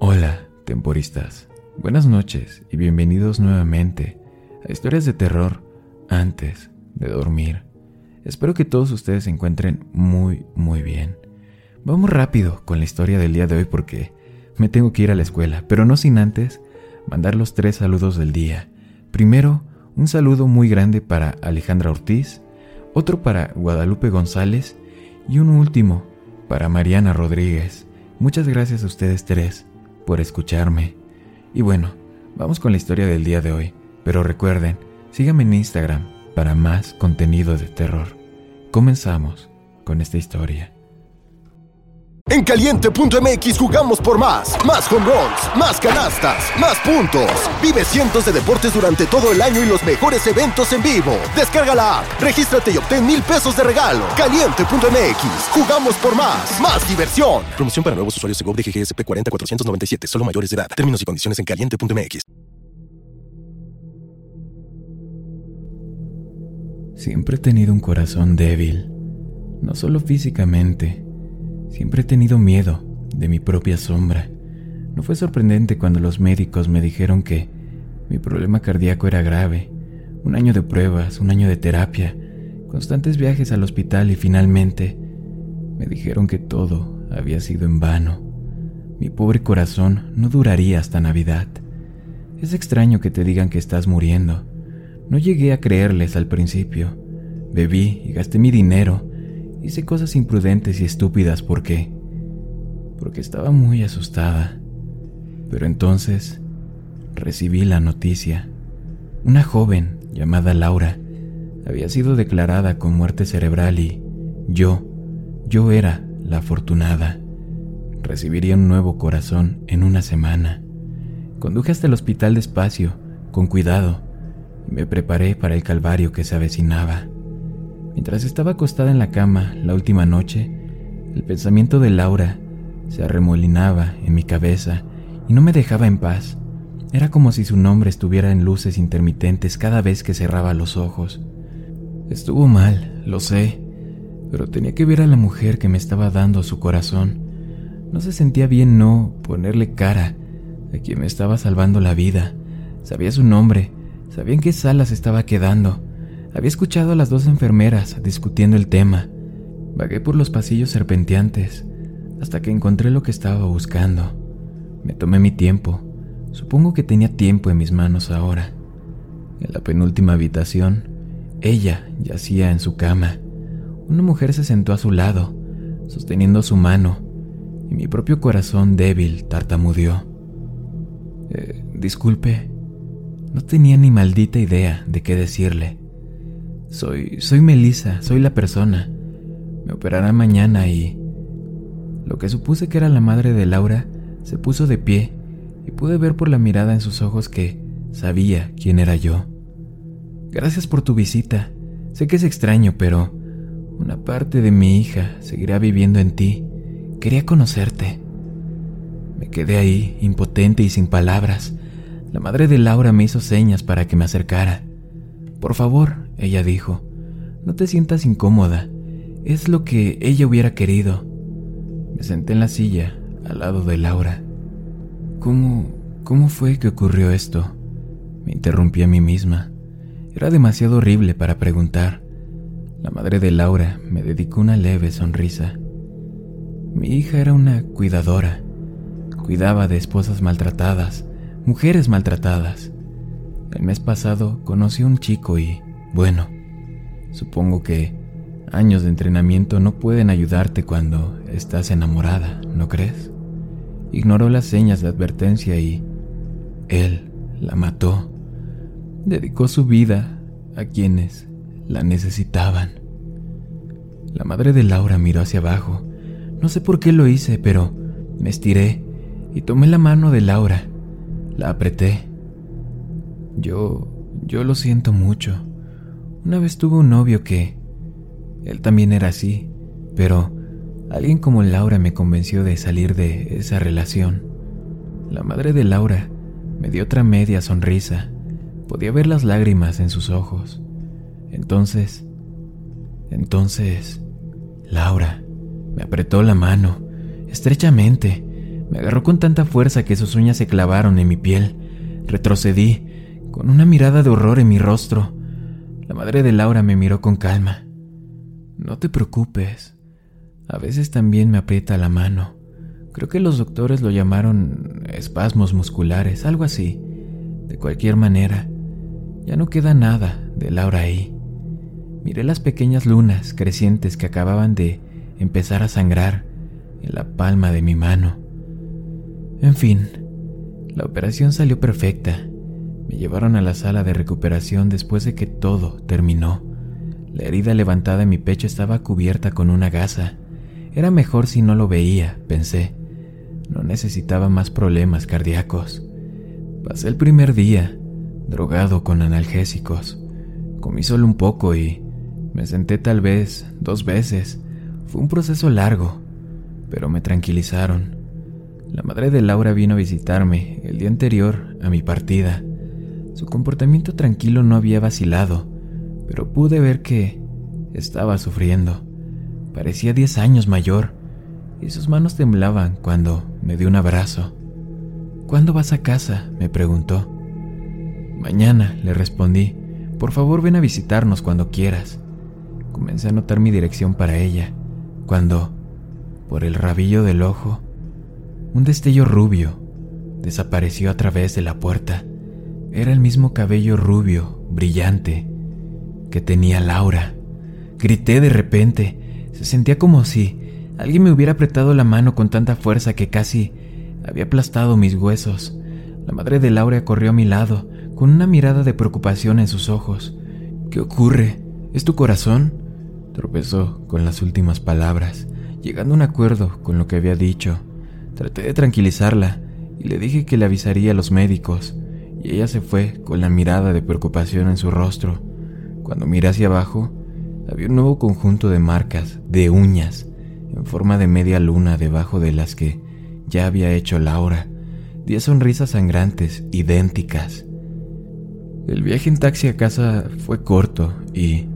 Hola, temporistas. Buenas noches y bienvenidos nuevamente a historias de terror antes de dormir. Espero que todos ustedes se encuentren muy, muy bien. Vamos rápido con la historia del día de hoy porque me tengo que ir a la escuela, pero no sin antes mandar los tres saludos del día. Primero, un saludo muy grande para Alejandra Ortiz, otro para Guadalupe González y un último para Mariana Rodríguez. Muchas gracias a ustedes tres por escucharme. Y bueno, vamos con la historia del día de hoy. Pero recuerden, síganme en Instagram para más contenido de terror. Comenzamos con esta historia. En caliente.mx jugamos por más. Más home runs, más canastas, más puntos. Vive cientos de deportes durante todo el año y los mejores eventos en vivo. Descarga la app, regístrate y obtén mil pesos de regalo. Caliente.mx, jugamos por más. Más diversión. Promoción para nuevos usuarios de GOV de GGSP 40497, solo mayores de edad. Términos y condiciones en caliente.mx. Siempre he tenido un corazón débil, no solo físicamente Siempre he tenido miedo de mi propia sombra. No fue sorprendente cuando los médicos me dijeron que mi problema cardíaco era grave. Un año de pruebas, un año de terapia, constantes viajes al hospital y finalmente me dijeron que todo había sido en vano. Mi pobre corazón no duraría hasta Navidad. Es extraño que te digan que estás muriendo. No llegué a creerles al principio. Bebí y gasté mi dinero Hice cosas imprudentes y estúpidas porque... porque estaba muy asustada. Pero entonces recibí la noticia. Una joven llamada Laura había sido declarada con muerte cerebral y yo, yo era la afortunada. Recibiría un nuevo corazón en una semana. Conduje hasta el hospital despacio, con cuidado, y me preparé para el calvario que se avecinaba. Mientras estaba acostada en la cama la última noche, el pensamiento de Laura se arremolinaba en mi cabeza y no me dejaba en paz. Era como si su nombre estuviera en luces intermitentes cada vez que cerraba los ojos. Estuvo mal, lo sé, pero tenía que ver a la mujer que me estaba dando su corazón. No se sentía bien no ponerle cara a quien me estaba salvando la vida. Sabía su nombre, sabía en qué sala se estaba quedando. Había escuchado a las dos enfermeras discutiendo el tema. Vagué por los pasillos serpenteantes hasta que encontré lo que estaba buscando. Me tomé mi tiempo. Supongo que tenía tiempo en mis manos ahora. En la penúltima habitación, ella yacía en su cama. Una mujer se sentó a su lado, sosteniendo su mano, y mi propio corazón débil tartamudeó. Eh, disculpe, no tenía ni maldita idea de qué decirle. Soy, soy Melissa, soy la persona. Me operará mañana y... Lo que supuse que era la madre de Laura se puso de pie y pude ver por la mirada en sus ojos que sabía quién era yo. Gracias por tu visita. Sé que es extraño, pero una parte de mi hija seguirá viviendo en ti. Quería conocerte. Me quedé ahí, impotente y sin palabras. La madre de Laura me hizo señas para que me acercara. Por favor, ella dijo, no te sientas incómoda, es lo que ella hubiera querido. Me senté en la silla, al lado de Laura. ¿Cómo, cómo fue que ocurrió esto? Me interrumpí a mí misma. Era demasiado horrible para preguntar. La madre de Laura me dedicó una leve sonrisa. Mi hija era una cuidadora. Cuidaba de esposas maltratadas, mujeres maltratadas. El mes pasado conocí a un chico y bueno, supongo que años de entrenamiento no pueden ayudarte cuando estás enamorada, ¿no crees? Ignoró las señas de advertencia y él la mató. Dedicó su vida a quienes la necesitaban. La madre de Laura miró hacia abajo. No sé por qué lo hice, pero me estiré y tomé la mano de Laura. La apreté. Yo, yo lo siento mucho. Una vez tuve un novio que... Él también era así, pero alguien como Laura me convenció de salir de esa relación. La madre de Laura me dio otra media sonrisa. Podía ver las lágrimas en sus ojos. Entonces... Entonces... Laura me apretó la mano, estrechamente. Me agarró con tanta fuerza que sus uñas se clavaron en mi piel. Retrocedí, con una mirada de horror en mi rostro. La madre de Laura me miró con calma. No te preocupes. A veces también me aprieta la mano. Creo que los doctores lo llamaron espasmos musculares, algo así. De cualquier manera, ya no queda nada de Laura ahí. Miré las pequeñas lunas crecientes que acababan de empezar a sangrar en la palma de mi mano. En fin, la operación salió perfecta. Me llevaron a la sala de recuperación después de que todo terminó. La herida levantada en mi pecho estaba cubierta con una gasa. Era mejor si no lo veía, pensé. No necesitaba más problemas cardíacos. Pasé el primer día, drogado con analgésicos. Comí solo un poco y me senté tal vez dos veces. Fue un proceso largo, pero me tranquilizaron. La madre de Laura vino a visitarme el día anterior a mi partida. Su comportamiento tranquilo no había vacilado, pero pude ver que estaba sufriendo. Parecía diez años mayor y sus manos temblaban cuando me dio un abrazo. ¿Cuándo vas a casa? me preguntó. Mañana, le respondí. Por favor, ven a visitarnos cuando quieras. Comencé a notar mi dirección para ella, cuando, por el rabillo del ojo, un destello rubio desapareció a través de la puerta. Era el mismo cabello rubio, brillante, que tenía Laura. Grité de repente. Se sentía como si alguien me hubiera apretado la mano con tanta fuerza que casi había aplastado mis huesos. La madre de Laura corrió a mi lado, con una mirada de preocupación en sus ojos. ¿Qué ocurre? ¿Es tu corazón? Tropezó con las últimas palabras, llegando a un acuerdo con lo que había dicho. Traté de tranquilizarla y le dije que le avisaría a los médicos, y ella se fue con la mirada de preocupación en su rostro. Cuando miré hacia abajo, había un nuevo conjunto de marcas, de uñas, en forma de media luna debajo de las que ya había hecho Laura. Diez sonrisas sangrantes, idénticas. El viaje en taxi a casa fue corto y,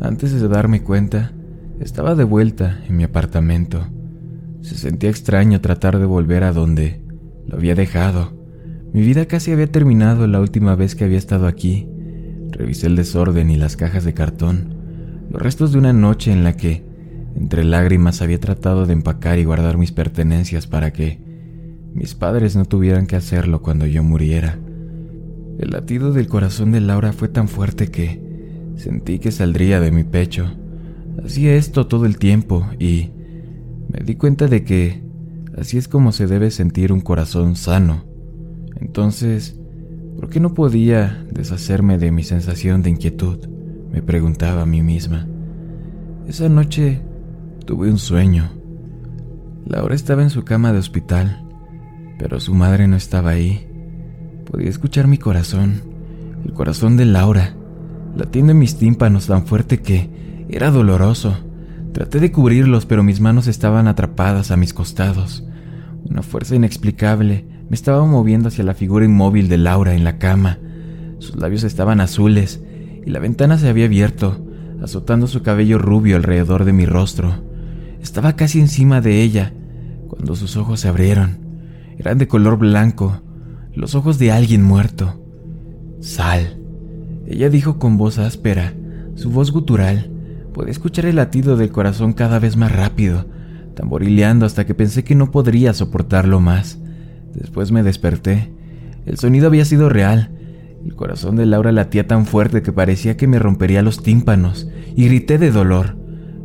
antes de darme cuenta, estaba de vuelta en mi apartamento. Se sentía extraño tratar de volver a donde lo había dejado. Mi vida casi había terminado la última vez que había estado aquí. Revisé el desorden y las cajas de cartón, los restos de una noche en la que, entre lágrimas, había tratado de empacar y guardar mis pertenencias para que mis padres no tuvieran que hacerlo cuando yo muriera. El latido del corazón de Laura fue tan fuerte que sentí que saldría de mi pecho. Hacía esto todo el tiempo y me di cuenta de que así es como se debe sentir un corazón sano. Entonces, ¿por qué no podía deshacerme de mi sensación de inquietud? Me preguntaba a mí misma. Esa noche tuve un sueño. Laura estaba en su cama de hospital, pero su madre no estaba ahí. Podía escuchar mi corazón, el corazón de Laura, latiendo en mis tímpanos tan fuerte que era doloroso. Traté de cubrirlos, pero mis manos estaban atrapadas a mis costados. Una fuerza inexplicable me estaba moviendo hacia la figura inmóvil de Laura en la cama. Sus labios estaban azules y la ventana se había abierto, azotando su cabello rubio alrededor de mi rostro. Estaba casi encima de ella cuando sus ojos se abrieron. Eran de color blanco los ojos de alguien muerto. Sal. Ella dijo con voz áspera, su voz gutural. Podía escuchar el latido del corazón cada vez más rápido, tamborileando hasta que pensé que no podría soportarlo más. Después me desperté. El sonido había sido real. El corazón de Laura latía tan fuerte que parecía que me rompería los tímpanos, y grité de dolor,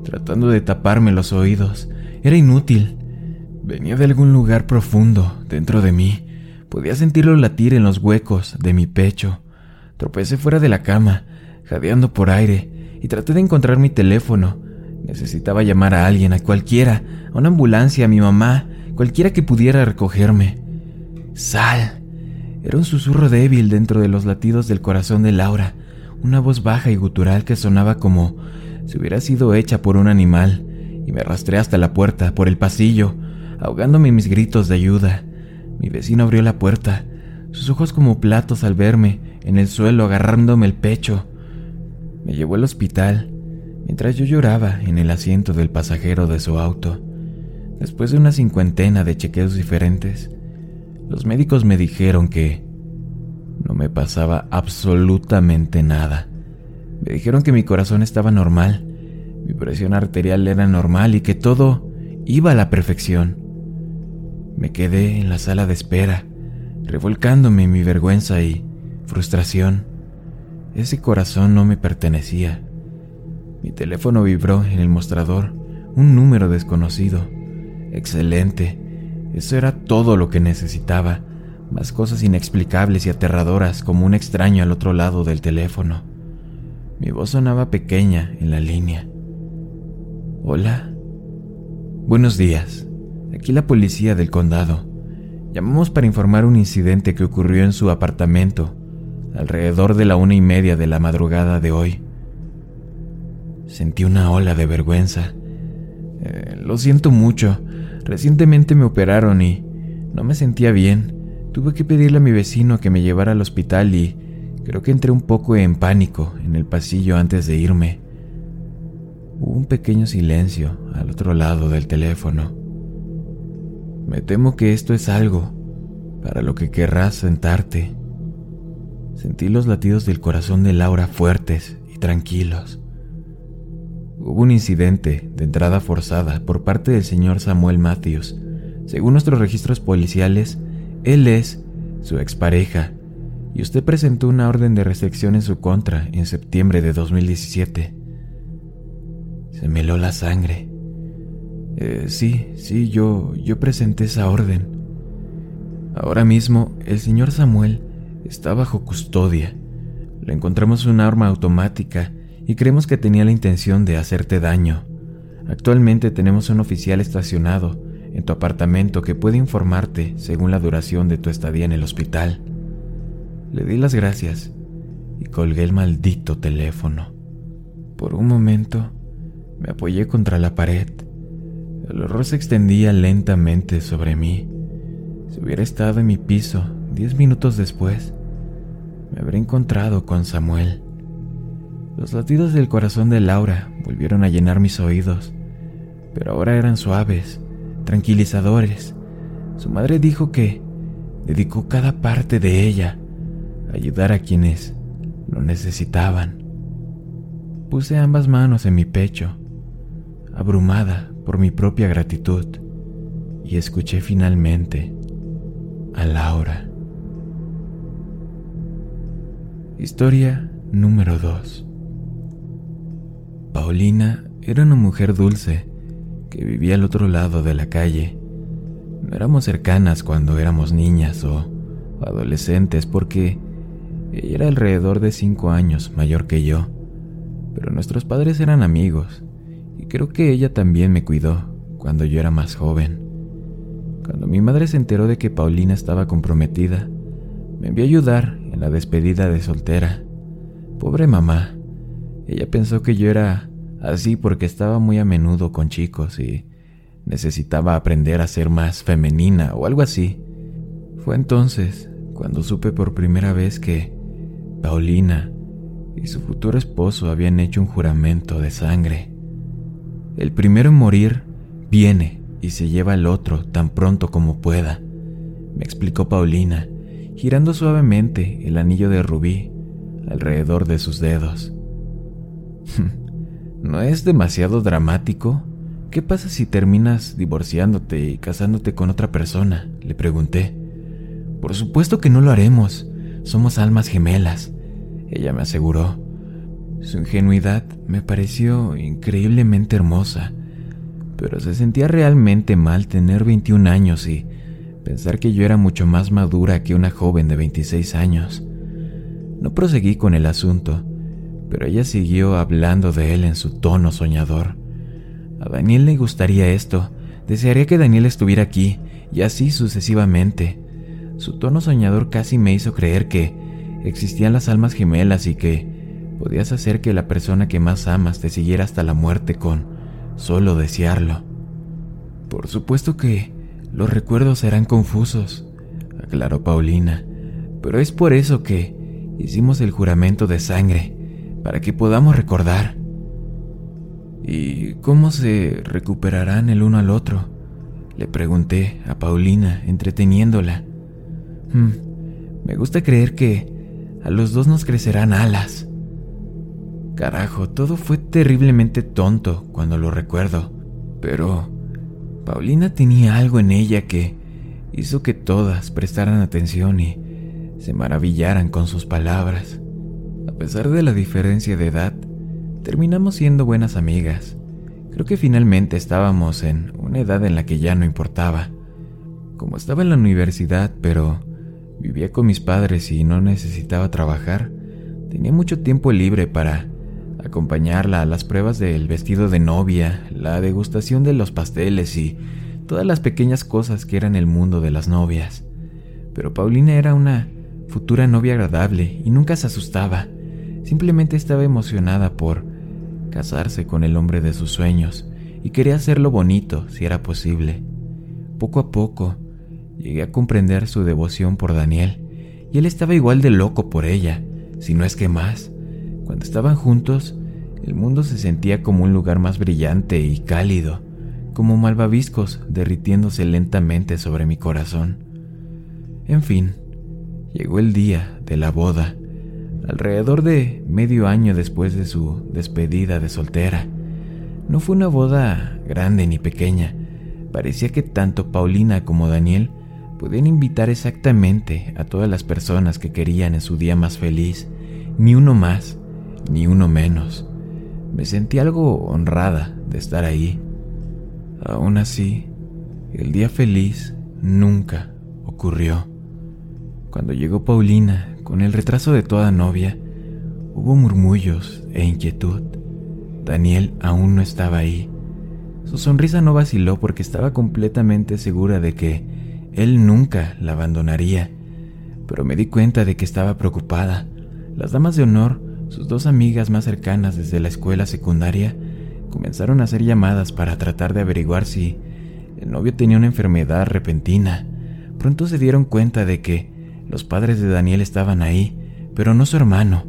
tratando de taparme los oídos. Era inútil. Venía de algún lugar profundo dentro de mí. Podía sentirlo latir en los huecos de mi pecho. Tropecé fuera de la cama, jadeando por aire, y traté de encontrar mi teléfono. Necesitaba llamar a alguien, a cualquiera, a una ambulancia, a mi mamá, cualquiera que pudiera recogerme. Sal. Era un susurro débil dentro de los latidos del corazón de Laura, una voz baja y gutural que sonaba como si hubiera sido hecha por un animal, y me arrastré hasta la puerta, por el pasillo, ahogándome mis gritos de ayuda. Mi vecino abrió la puerta, sus ojos como platos al verme en el suelo agarrándome el pecho. Me llevó al hospital mientras yo lloraba en el asiento del pasajero de su auto. Después de una cincuentena de chequeos diferentes, los médicos me dijeron que no me pasaba absolutamente nada. Me dijeron que mi corazón estaba normal, mi presión arterial era normal y que todo iba a la perfección. Me quedé en la sala de espera, revolcándome en mi vergüenza y frustración. Ese corazón no me pertenecía. Mi teléfono vibró en el mostrador, un número desconocido. Excelente. Eso era todo lo que necesitaba, más cosas inexplicables y aterradoras como un extraño al otro lado del teléfono. Mi voz sonaba pequeña en la línea. Hola. Buenos días. Aquí la policía del condado. Llamamos para informar un incidente que ocurrió en su apartamento alrededor de la una y media de la madrugada de hoy. Sentí una ola de vergüenza. Eh, lo siento mucho. Recientemente me operaron y no me sentía bien. Tuve que pedirle a mi vecino que me llevara al hospital y creo que entré un poco en pánico en el pasillo antes de irme. Hubo un pequeño silencio al otro lado del teléfono. Me temo que esto es algo para lo que querrás sentarte. Sentí los latidos del corazón de Laura fuertes y tranquilos. Hubo un incidente de entrada forzada por parte del señor Samuel Matthews. Según nuestros registros policiales, él es su expareja y usted presentó una orden de restricción en su contra en septiembre de 2017. Se me heló la sangre. Eh, sí, sí, yo, yo presenté esa orden. Ahora mismo, el señor Samuel está bajo custodia. Le encontramos una arma automática y creemos que tenía la intención de hacerte daño. Actualmente tenemos un oficial estacionado en tu apartamento que puede informarte según la duración de tu estadía en el hospital. Le di las gracias y colgué el maldito teléfono. Por un momento me apoyé contra la pared. El horror se extendía lentamente sobre mí. Si hubiera estado en mi piso diez minutos después, me habría encontrado con Samuel. Los latidos del corazón de Laura volvieron a llenar mis oídos, pero ahora eran suaves, tranquilizadores. Su madre dijo que dedicó cada parte de ella a ayudar a quienes lo necesitaban. Puse ambas manos en mi pecho, abrumada por mi propia gratitud, y escuché finalmente a Laura. Historia número 2 Paulina era una mujer dulce que vivía al otro lado de la calle. No éramos cercanas cuando éramos niñas o adolescentes porque ella era alrededor de cinco años mayor que yo, pero nuestros padres eran amigos y creo que ella también me cuidó cuando yo era más joven. Cuando mi madre se enteró de que Paulina estaba comprometida, me envió a ayudar en la despedida de soltera. Pobre mamá, ella pensó que yo era así porque estaba muy a menudo con chicos y necesitaba aprender a ser más femenina o algo así. Fue entonces cuando supe por primera vez que Paulina y su futuro esposo habían hecho un juramento de sangre. El primero en morir viene y se lleva al otro tan pronto como pueda, me explicó Paulina, girando suavemente el anillo de rubí alrededor de sus dedos. ¿No es demasiado dramático? ¿Qué pasa si terminas divorciándote y casándote con otra persona? Le pregunté. Por supuesto que no lo haremos. Somos almas gemelas, ella me aseguró. Su ingenuidad me pareció increíblemente hermosa, pero se sentía realmente mal tener 21 años y pensar que yo era mucho más madura que una joven de 26 años. No proseguí con el asunto pero ella siguió hablando de él en su tono soñador. A Daniel le gustaría esto, desearía que Daniel estuviera aquí, y así sucesivamente. Su tono soñador casi me hizo creer que existían las almas gemelas y que podías hacer que la persona que más amas te siguiera hasta la muerte con solo desearlo. Por supuesto que los recuerdos serán confusos, aclaró Paulina, pero es por eso que hicimos el juramento de sangre para que podamos recordar. ¿Y cómo se recuperarán el uno al otro? Le pregunté a Paulina, entreteniéndola. Hmm, me gusta creer que a los dos nos crecerán alas. Carajo, todo fue terriblemente tonto cuando lo recuerdo, pero Paulina tenía algo en ella que hizo que todas prestaran atención y se maravillaran con sus palabras. A pesar de la diferencia de edad, terminamos siendo buenas amigas. Creo que finalmente estábamos en una edad en la que ya no importaba. Como estaba en la universidad, pero vivía con mis padres y no necesitaba trabajar, tenía mucho tiempo libre para acompañarla a las pruebas del vestido de novia, la degustación de los pasteles y todas las pequeñas cosas que eran el mundo de las novias. Pero Paulina era una futura novia agradable y nunca se asustaba. Simplemente estaba emocionada por casarse con el hombre de sus sueños y quería hacerlo bonito si era posible. Poco a poco llegué a comprender su devoción por Daniel y él estaba igual de loco por ella, si no es que más. Cuando estaban juntos, el mundo se sentía como un lugar más brillante y cálido, como malvaviscos derritiéndose lentamente sobre mi corazón. En fin, llegó el día de la boda, alrededor de medio año después de su despedida de soltera. No fue una boda grande ni pequeña, parecía que tanto Paulina como Daniel podían invitar exactamente a todas las personas que querían en su día más feliz, ni uno más ni uno menos. Me sentí algo honrada de estar ahí. Aún así, el día feliz nunca ocurrió. Cuando llegó Paulina, con el retraso de toda novia, hubo murmullos e inquietud. Daniel aún no estaba ahí. Su sonrisa no vaciló porque estaba completamente segura de que él nunca la abandonaría, pero me di cuenta de que estaba preocupada. Las damas de honor sus dos amigas más cercanas desde la escuela secundaria comenzaron a hacer llamadas para tratar de averiguar si el novio tenía una enfermedad repentina. Pronto se dieron cuenta de que los padres de Daniel estaban ahí, pero no su hermano.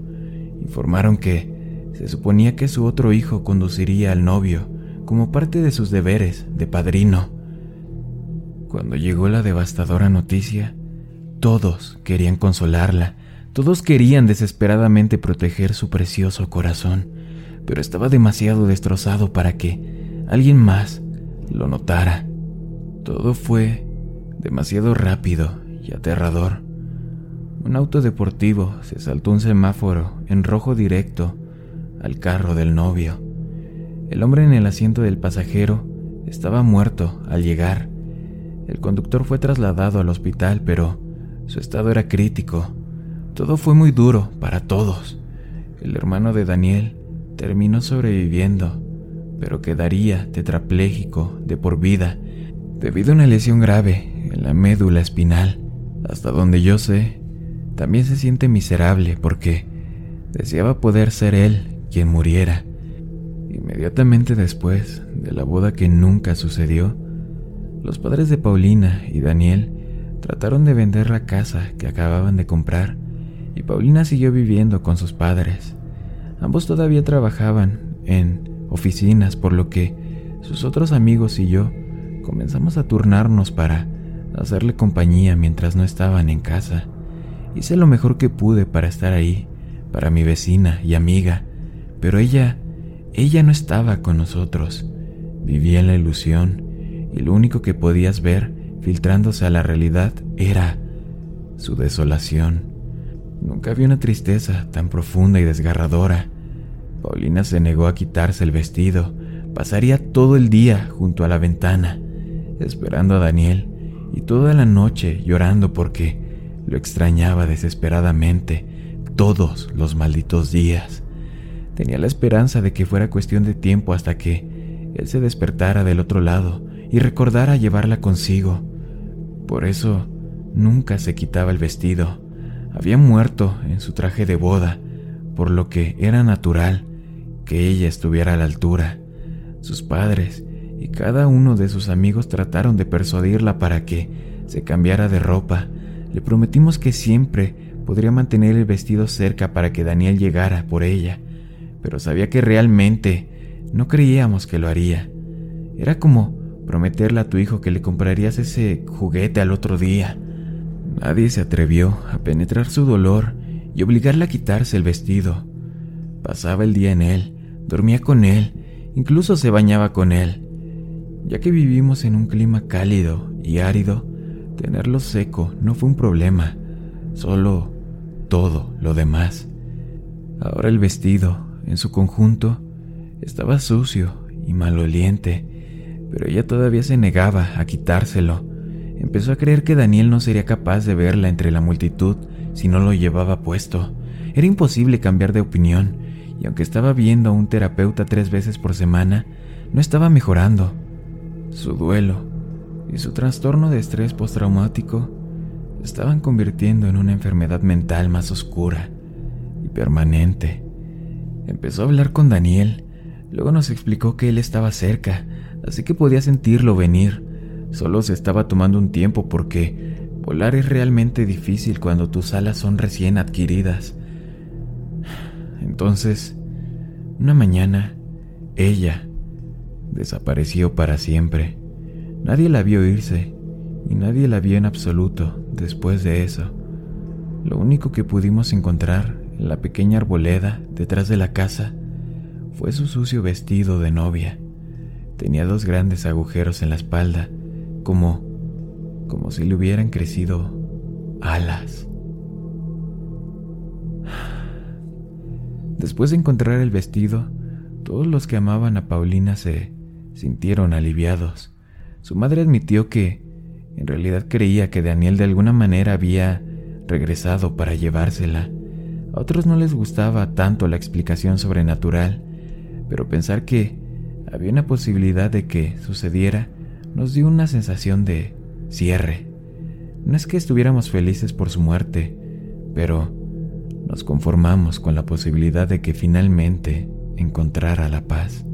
Informaron que se suponía que su otro hijo conduciría al novio como parte de sus deberes de padrino. Cuando llegó la devastadora noticia, todos querían consolarla todos querían desesperadamente proteger su precioso corazón, pero estaba demasiado destrozado para que alguien más lo notara. Todo fue demasiado rápido y aterrador. Un auto deportivo se saltó un semáforo en rojo directo al carro del novio. El hombre en el asiento del pasajero estaba muerto al llegar. El conductor fue trasladado al hospital, pero su estado era crítico todo fue muy duro para todos. El hermano de Daniel terminó sobreviviendo, pero quedaría tetrapléjico de por vida debido a una lesión grave en la médula espinal. Hasta donde yo sé, también se siente miserable porque deseaba poder ser él quien muriera. Inmediatamente después de la boda que nunca sucedió, los padres de Paulina y Daniel trataron de vender la casa que acababan de comprar y Paulina siguió viviendo con sus padres. Ambos todavía trabajaban en oficinas, por lo que sus otros amigos y yo comenzamos a turnarnos para hacerle compañía mientras no estaban en casa. Hice lo mejor que pude para estar ahí, para mi vecina y amiga, pero ella, ella no estaba con nosotros. Vivía en la ilusión y lo único que podías ver filtrándose a la realidad era su desolación. Nunca vi una tristeza tan profunda y desgarradora. Paulina se negó a quitarse el vestido. Pasaría todo el día junto a la ventana, esperando a Daniel, y toda la noche llorando porque lo extrañaba desesperadamente todos los malditos días. Tenía la esperanza de que fuera cuestión de tiempo hasta que él se despertara del otro lado y recordara llevarla consigo. Por eso nunca se quitaba el vestido había muerto en su traje de boda, por lo que era natural que ella estuviera a la altura. Sus padres y cada uno de sus amigos trataron de persuadirla para que se cambiara de ropa. Le prometimos que siempre podría mantener el vestido cerca para que Daniel llegara por ella, pero sabía que realmente no creíamos que lo haría. Era como prometerle a tu hijo que le comprarías ese juguete al otro día. Nadie se atrevió a penetrar su dolor y obligarle a quitarse el vestido. Pasaba el día en él, dormía con él, incluso se bañaba con él. Ya que vivimos en un clima cálido y árido, tenerlo seco no fue un problema, solo todo lo demás. Ahora el vestido, en su conjunto, estaba sucio y maloliente, pero ella todavía se negaba a quitárselo. Empezó a creer que Daniel no sería capaz de verla entre la multitud si no lo llevaba puesto. Era imposible cambiar de opinión, y aunque estaba viendo a un terapeuta tres veces por semana, no estaba mejorando. Su duelo y su trastorno de estrés postraumático estaban convirtiendo en una enfermedad mental más oscura y permanente. Empezó a hablar con Daniel, luego nos explicó que él estaba cerca, así que podía sentirlo venir. Solo se estaba tomando un tiempo porque volar es realmente difícil cuando tus alas son recién adquiridas. Entonces, una mañana, ella desapareció para siempre. Nadie la vio irse y nadie la vio en absoluto después de eso. Lo único que pudimos encontrar en la pequeña arboleda detrás de la casa fue su sucio vestido de novia. Tenía dos grandes agujeros en la espalda, como como si le hubieran crecido alas. Después de encontrar el vestido, todos los que amaban a Paulina se sintieron aliviados. Su madre admitió que en realidad creía que Daniel de alguna manera había regresado para llevársela. A otros no les gustaba tanto la explicación sobrenatural, pero pensar que había una posibilidad de que sucediera nos dio una sensación de cierre. No es que estuviéramos felices por su muerte, pero nos conformamos con la posibilidad de que finalmente encontrara la paz.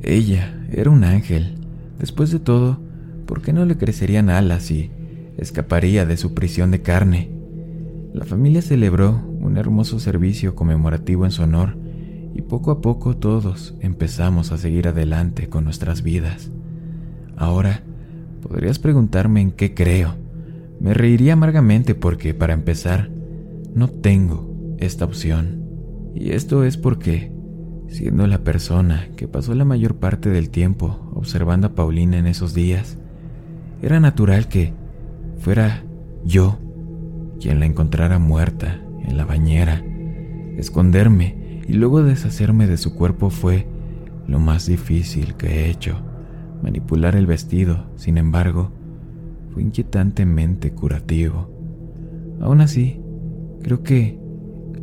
Ella era un ángel. Después de todo, ¿por qué no le crecerían alas y escaparía de su prisión de carne? La familia celebró un hermoso servicio conmemorativo en su honor y poco a poco todos empezamos a seguir adelante con nuestras vidas. Ahora, podrías preguntarme en qué creo. Me reiría amargamente porque, para empezar, no tengo esta opción. Y esto es porque, siendo la persona que pasó la mayor parte del tiempo observando a Paulina en esos días, era natural que fuera yo quien la encontrara muerta en la bañera. Esconderme y luego deshacerme de su cuerpo fue lo más difícil que he hecho. Manipular el vestido, sin embargo, fue inquietantemente curativo. Aún así, creo que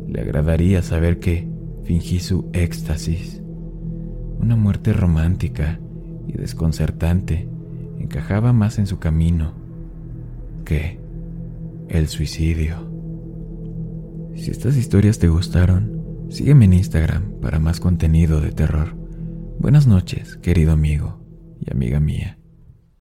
le agradaría saber que fingí su éxtasis. Una muerte romántica y desconcertante encajaba más en su camino que el suicidio. Si estas historias te gustaron, sígueme en Instagram para más contenido de terror. Buenas noches, querido amigo y amiga mía.